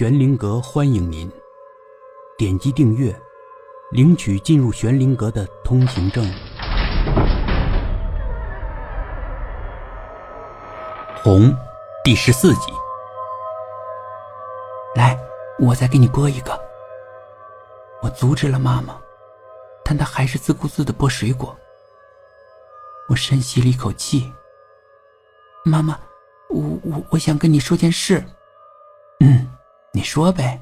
玄灵阁欢迎您，点击订阅，领取进入玄灵阁的通行证。红，第十四集。来，我再给你剥一个。我阻止了妈妈，但她还是自顾自的剥水果。我深吸了一口气。妈妈，我我我想跟你说件事。嗯，你说呗。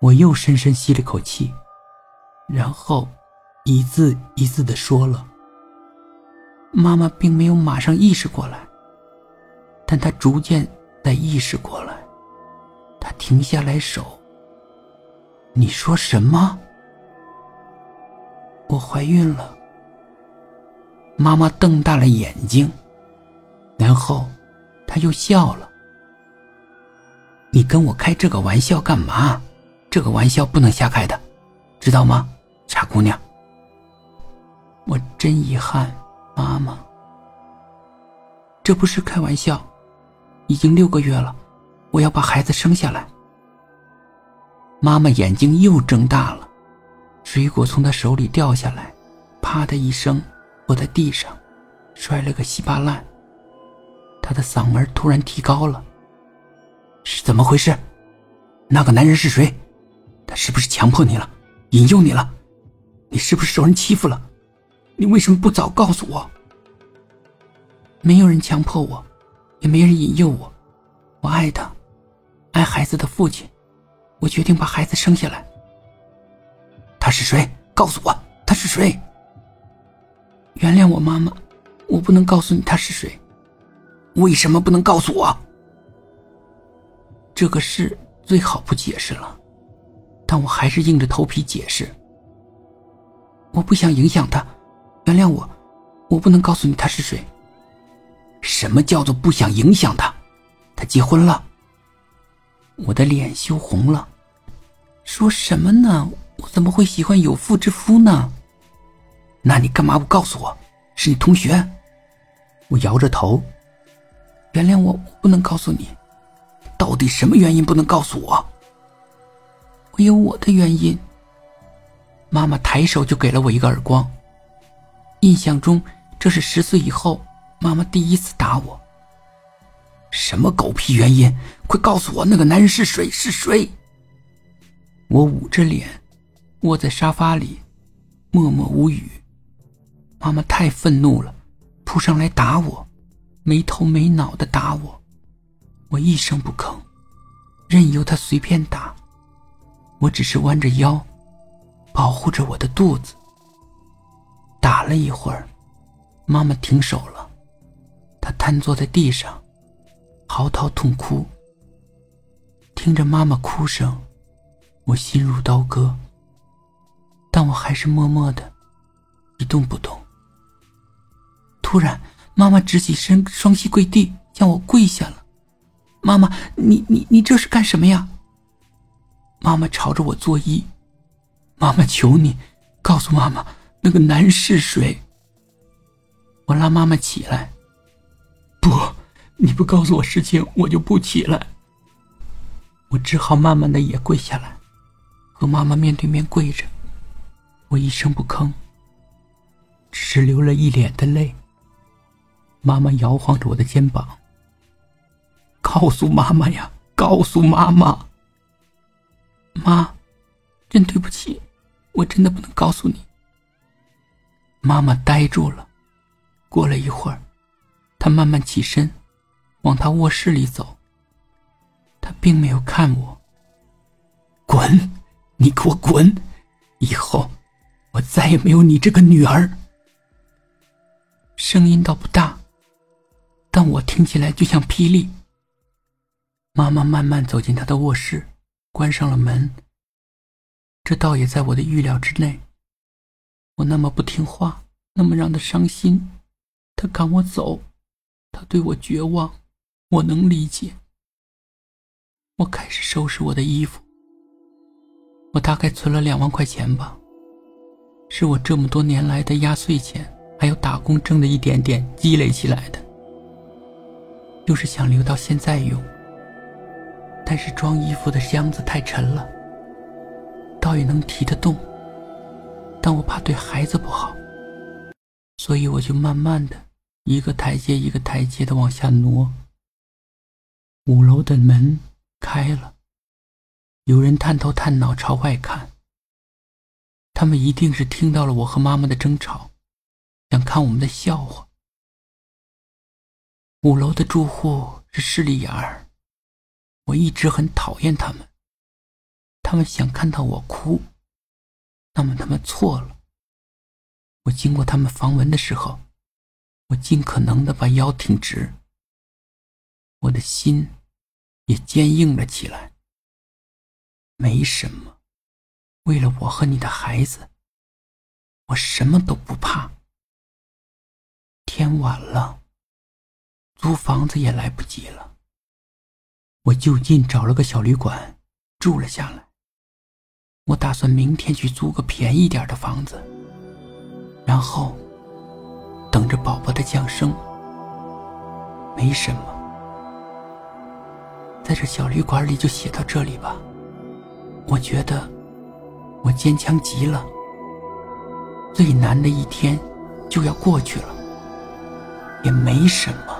我又深深吸了口气，然后一字一字的说了。妈妈并没有马上意识过来，但她逐渐在意识过来。她停下来手。你说什么？我怀孕了。妈妈瞪大了眼睛，然后她又笑了。你跟我开这个玩笑干嘛？这个玩笑不能瞎开的，知道吗，傻姑娘？我真遗憾，妈妈。这不是开玩笑，已经六个月了，我要把孩子生下来。妈妈眼睛又睁大了，水果从她手里掉下来，啪的一声落在地上，摔了个稀巴烂。她的嗓门突然提高了：“是怎么回事？那个男人是谁？他是不是强迫你了，引诱你了？你是不是受人欺负了？你为什么不早告诉我？”没有人强迫我，也没人引诱我，我爱他，爱孩子的父亲。我决定把孩子生下来。他是谁？告诉我，他是谁？原谅我，妈妈，我不能告诉你他是谁。为什么不能告诉我？这个事最好不解释了，但我还是硬着头皮解释。我不想影响他，原谅我，我不能告诉你他是谁。什么叫做不想影响他？他结婚了。我的脸羞红了，说什么呢？我怎么会喜欢有妇之夫呢？那你干嘛不告诉我？是你同学？我摇着头，原谅我，我不能告诉你。到底什么原因不能告诉我？我有我的原因。妈妈抬手就给了我一个耳光。印象中，这是十岁以后妈妈第一次打我。什么狗屁原因？快告诉我，那个男人是谁？是谁？我捂着脸，窝在沙发里，默默无语。妈妈太愤怒了，扑上来打我，没头没脑的打我。我一声不吭，任由他随便打。我只是弯着腰，保护着我的肚子。打了一会儿，妈妈停手了，她瘫坐在地上。嚎啕痛哭，听着妈妈哭声，我心如刀割。但我还是默默的，一动不动。突然，妈妈直起身，双膝跪地，向我跪下了。妈妈，你你你这是干什么呀？妈妈朝着我作揖。妈妈，求你告诉妈妈，那个男人是谁？我拉妈妈起来。不。你不告诉我事情，我就不起来。我只好慢慢的也跪下来，和妈妈面对面跪着。我一声不吭，只是流了一脸的泪。妈妈摇晃着我的肩膀，告诉妈妈呀，告诉妈妈。妈，真对不起，我真的不能告诉你。妈妈呆住了，过了一会儿，她慢慢起身。往她卧室里走。她并没有看我。滚！你给我滚！以后我再也没有你这个女儿。声音倒不大，但我听起来就像霹雳。妈妈慢慢走进他的卧室，关上了门。这倒也在我的预料之内。我那么不听话，那么让他伤心，他赶我走，他对我绝望。我能理解。我开始收拾我的衣服。我大概存了两万块钱吧，是我这么多年来的压岁钱，还有打工挣的一点点积累起来的，就是想留到现在用。但是装衣服的箱子太沉了，倒也能提得动，但我怕对孩子不好，所以我就慢慢的一个台阶一个台阶的往下挪。五楼的门开了，有人探头探脑朝外看。他们一定是听到了我和妈妈的争吵，想看我们的笑话。五楼的住户是势利眼儿，我一直很讨厌他们。他们想看到我哭，那么他们错了。我经过他们房门的时候，我尽可能的把腰挺直，我的心也坚硬了起来。没什么。为了我和你的孩子，我什么都不怕。天晚了，租房子也来不及了。我就近找了个小旅馆住了下来。我打算明天去租个便宜点的房子，然后等着宝宝的降生。没什么，在这小旅馆里就写到这里吧。我觉得。我坚强极了，最难的一天就要过去了，也没什么。